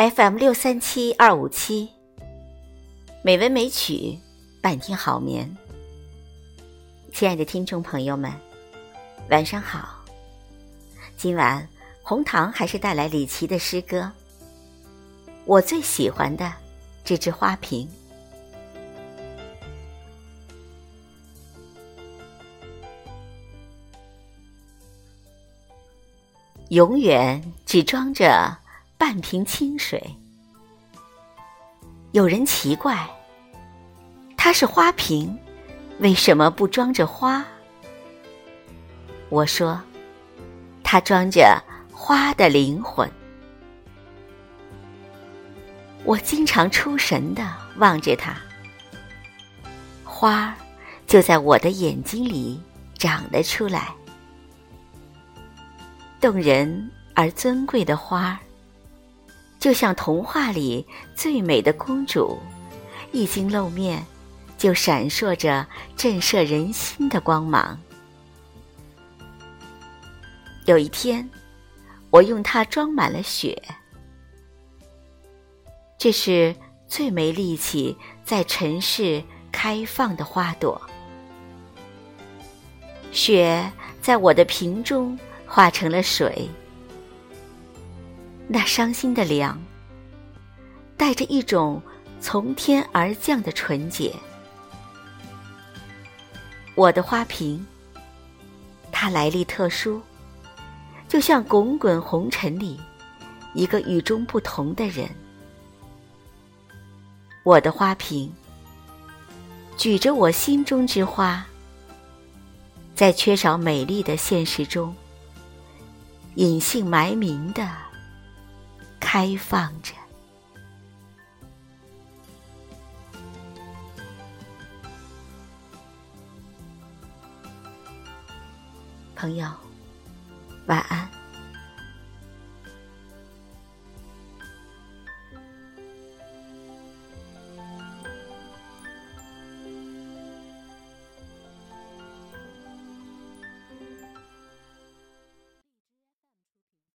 FM 六三七二五七，美文美曲伴听好眠。亲爱的听众朋友们，晚上好。今晚红糖还是带来李琦的诗歌。我最喜欢的这只花瓶，永远只装着。半瓶清水，有人奇怪，它是花瓶，为什么不装着花？我说，它装着花的灵魂。我经常出神的望着它，花儿就在我的眼睛里长了出来，动人而尊贵的花儿。就像童话里最美的公主，一经露面，就闪烁着震慑人心的光芒。有一天，我用它装满了雪，这是最没力气在尘世开放的花朵。雪在我的瓶中化成了水。那伤心的凉，带着一种从天而降的纯洁。我的花瓶，它来历特殊，就像滚滚红尘里一个与众不同的人。我的花瓶，举着我心中之花，在缺少美丽的现实中，隐姓埋名的。开放着，朋友，晚安。